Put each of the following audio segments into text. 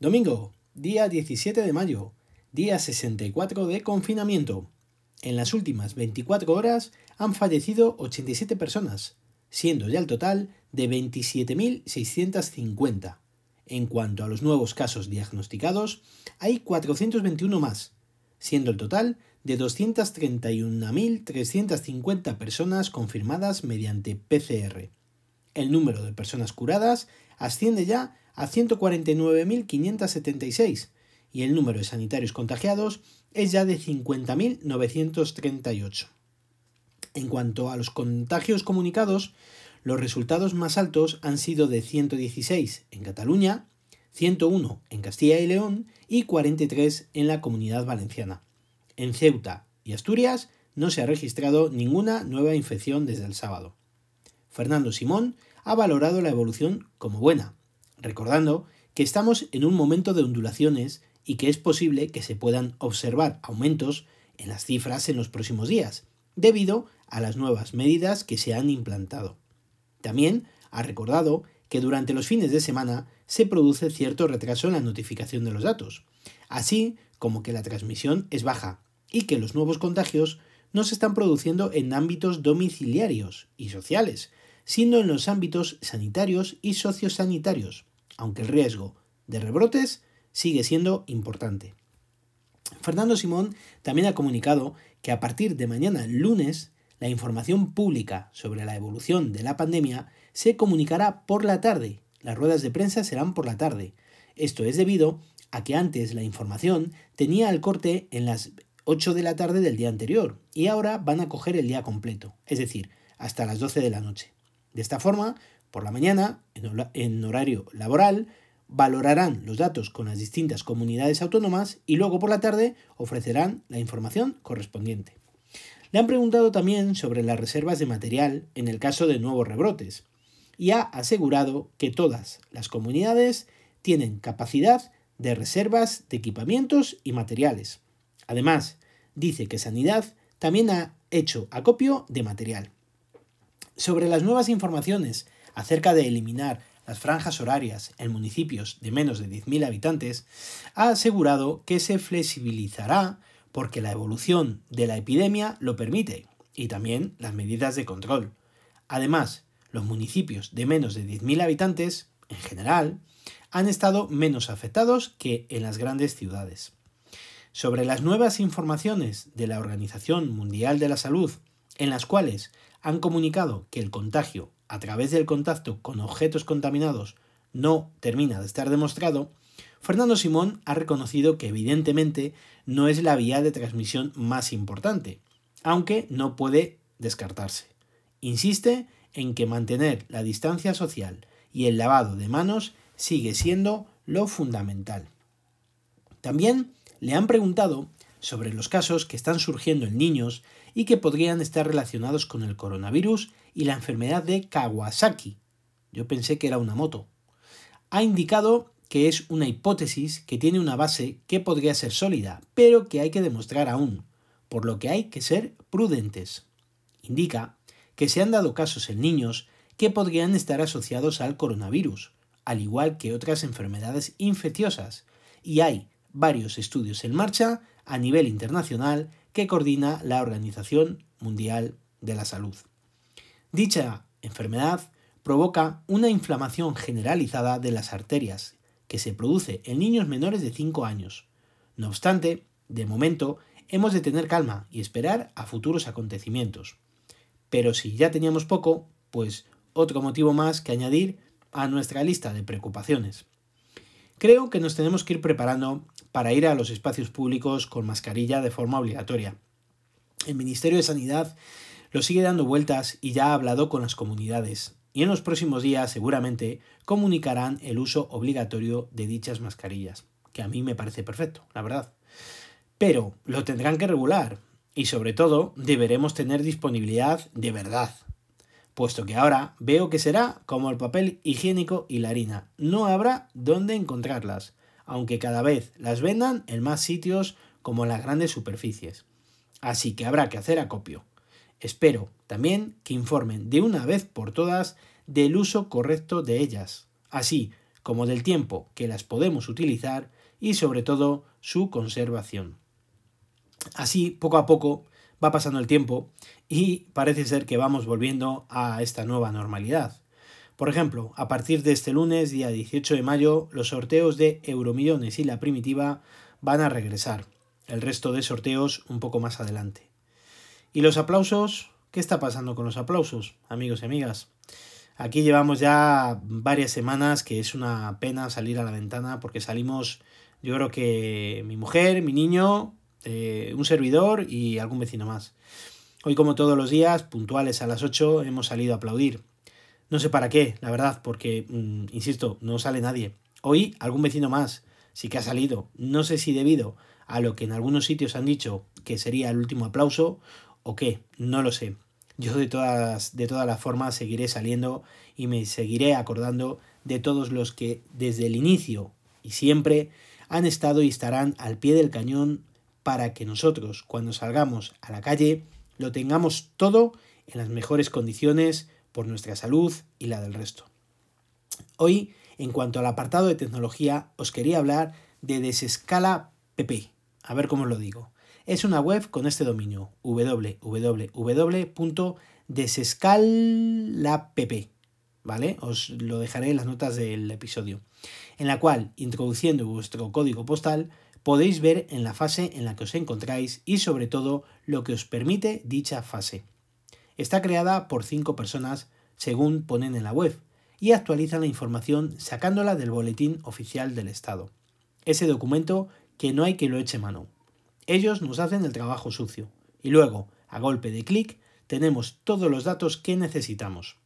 Domingo, día 17 de mayo, día 64 de confinamiento. En las últimas 24 horas han fallecido 87 personas, siendo ya el total de 27.650. En cuanto a los nuevos casos diagnosticados, hay 421 más, siendo el total de 231.350 personas confirmadas mediante PCR. El número de personas curadas asciende ya a 149.576 y el número de sanitarios contagiados es ya de 50.938. En cuanto a los contagios comunicados, los resultados más altos han sido de 116 en Cataluña, 101 en Castilla y León y 43 en la Comunidad Valenciana. En Ceuta y Asturias no se ha registrado ninguna nueva infección desde el sábado. Fernando Simón ha valorado la evolución como buena, recordando que estamos en un momento de ondulaciones y que es posible que se puedan observar aumentos en las cifras en los próximos días, debido a las nuevas medidas que se han implantado. También ha recordado que durante los fines de semana se produce cierto retraso en la notificación de los datos, así como que la transmisión es baja y que los nuevos contagios no se están produciendo en ámbitos domiciliarios y sociales, sino en los ámbitos sanitarios y sociosanitarios, aunque el riesgo de rebrotes sigue siendo importante. Fernando Simón también ha comunicado que a partir de mañana lunes la información pública sobre la evolución de la pandemia se comunicará por la tarde. Las ruedas de prensa serán por la tarde. Esto es debido a que antes la información tenía el corte en las 8 de la tarde del día anterior y ahora van a coger el día completo, es decir, hasta las 12 de la noche. De esta forma, por la mañana, en horario laboral, valorarán los datos con las distintas comunidades autónomas y luego por la tarde ofrecerán la información correspondiente. Le han preguntado también sobre las reservas de material en el caso de nuevos rebrotes y ha asegurado que todas las comunidades tienen capacidad de reservas de equipamientos y materiales. Además, dice que Sanidad también ha hecho acopio de material. Sobre las nuevas informaciones acerca de eliminar las franjas horarias en municipios de menos de 10.000 habitantes, ha asegurado que se flexibilizará porque la evolución de la epidemia lo permite y también las medidas de control. Además, los municipios de menos de 10.000 habitantes, en general, han estado menos afectados que en las grandes ciudades. Sobre las nuevas informaciones de la Organización Mundial de la Salud, en las cuales han comunicado que el contagio a través del contacto con objetos contaminados no termina de estar demostrado, Fernando Simón ha reconocido que evidentemente no es la vía de transmisión más importante, aunque no puede descartarse. Insiste en que mantener la distancia social y el lavado de manos sigue siendo lo fundamental. También le han preguntado sobre los casos que están surgiendo en niños y que podrían estar relacionados con el coronavirus y la enfermedad de Kawasaki. Yo pensé que era una moto. Ha indicado que es una hipótesis que tiene una base que podría ser sólida, pero que hay que demostrar aún, por lo que hay que ser prudentes. Indica que se han dado casos en niños que podrían estar asociados al coronavirus, al igual que otras enfermedades infecciosas, y hay varios estudios en marcha a nivel internacional que coordina la Organización Mundial de la Salud. Dicha enfermedad provoca una inflamación generalizada de las arterias que se produce en niños menores de 5 años. No obstante, de momento hemos de tener calma y esperar a futuros acontecimientos. Pero si ya teníamos poco, pues otro motivo más que añadir a nuestra lista de preocupaciones. Creo que nos tenemos que ir preparando para ir a los espacios públicos con mascarilla de forma obligatoria. El Ministerio de Sanidad lo sigue dando vueltas y ya ha hablado con las comunidades, y en los próximos días seguramente comunicarán el uso obligatorio de dichas mascarillas, que a mí me parece perfecto, la verdad. Pero lo tendrán que regular, y sobre todo deberemos tener disponibilidad de verdad, puesto que ahora veo que será como el papel higiénico y la harina, no habrá dónde encontrarlas aunque cada vez las vendan en más sitios como en las grandes superficies. Así que habrá que hacer acopio. Espero también que informen de una vez por todas del uso correcto de ellas, así como del tiempo que las podemos utilizar y sobre todo su conservación. Así, poco a poco, va pasando el tiempo y parece ser que vamos volviendo a esta nueva normalidad. Por ejemplo, a partir de este lunes, día 18 de mayo, los sorteos de Euromillones y la primitiva van a regresar. El resto de sorteos un poco más adelante. ¿Y los aplausos? ¿Qué está pasando con los aplausos, amigos y amigas? Aquí llevamos ya varias semanas que es una pena salir a la ventana porque salimos, yo creo que mi mujer, mi niño, eh, un servidor y algún vecino más. Hoy, como todos los días, puntuales a las 8, hemos salido a aplaudir. No sé para qué, la verdad, porque, mm, insisto, no sale nadie. Hoy, algún vecino más sí que ha salido. No sé si debido a lo que en algunos sitios han dicho que sería el último aplauso o qué, no lo sé. Yo de todas, de todas las formas seguiré saliendo y me seguiré acordando de todos los que desde el inicio y siempre han estado y estarán al pie del cañón para que nosotros, cuando salgamos a la calle, lo tengamos todo en las mejores condiciones por nuestra salud y la del resto. Hoy, en cuanto al apartado de tecnología, os quería hablar de Desescala PP. A ver cómo lo digo. Es una web con este dominio www.desescalapp, ¿vale? Os lo dejaré en las notas del episodio, en la cual, introduciendo vuestro código postal, podéis ver en la fase en la que os encontráis y sobre todo lo que os permite dicha fase. Está creada por cinco personas según ponen en la web y actualizan la información sacándola del boletín oficial del Estado. Ese documento que no hay que lo eche mano. Ellos nos hacen el trabajo sucio y luego, a golpe de clic, tenemos todos los datos que necesitamos.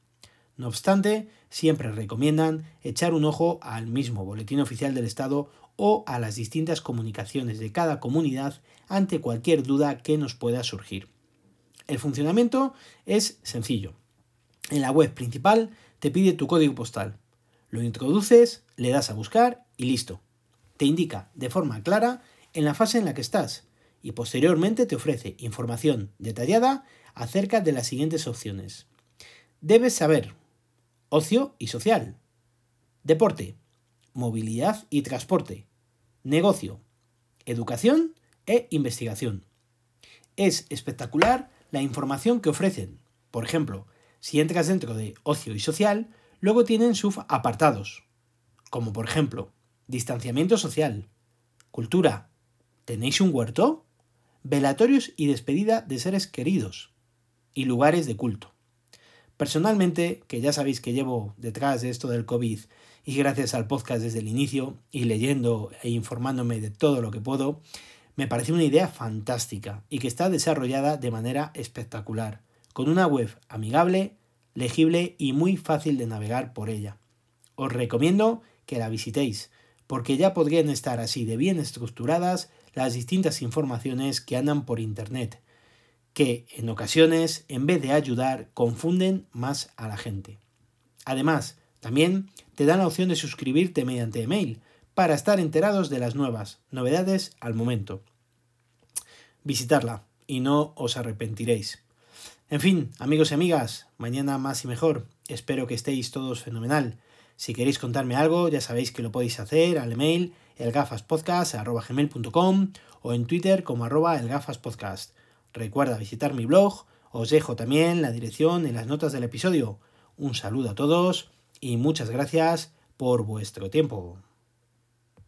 No obstante, siempre recomiendan echar un ojo al mismo Boletín Oficial del Estado o a las distintas comunicaciones de cada comunidad ante cualquier duda que nos pueda surgir. El funcionamiento es sencillo. En la web principal te pide tu código postal. Lo introduces, le das a buscar y listo. Te indica de forma clara en la fase en la que estás y posteriormente te ofrece información detallada acerca de las siguientes opciones. Debes saber ocio y social, deporte, movilidad y transporte, negocio, educación e investigación. Es espectacular la información que ofrecen. Por ejemplo, si entras dentro de ocio y social, luego tienen sus apartados, como por ejemplo, distanciamiento social, cultura, ¿tenéis un huerto? Velatorios y despedida de seres queridos, y lugares de culto. Personalmente, que ya sabéis que llevo detrás de esto del COVID y gracias al podcast desde el inicio y leyendo e informándome de todo lo que puedo, me parece una idea fantástica y que está desarrollada de manera espectacular, con una web amigable, legible y muy fácil de navegar por ella. Os recomiendo que la visitéis, porque ya podrían estar así de bien estructuradas las distintas informaciones que andan por Internet, que en ocasiones, en vez de ayudar, confunden más a la gente. Además, también te dan la opción de suscribirte mediante email para estar enterados de las nuevas novedades al momento. Visitarla y no os arrepentiréis. En fin, amigos y amigas, mañana más y mejor. Espero que estéis todos fenomenal. Si queréis contarme algo, ya sabéis que lo podéis hacer al email elgafaspodcast.com o en Twitter como arroba elgafaspodcast. Recuerda visitar mi blog, os dejo también la dirección en las notas del episodio. Un saludo a todos y muchas gracias por vuestro tiempo.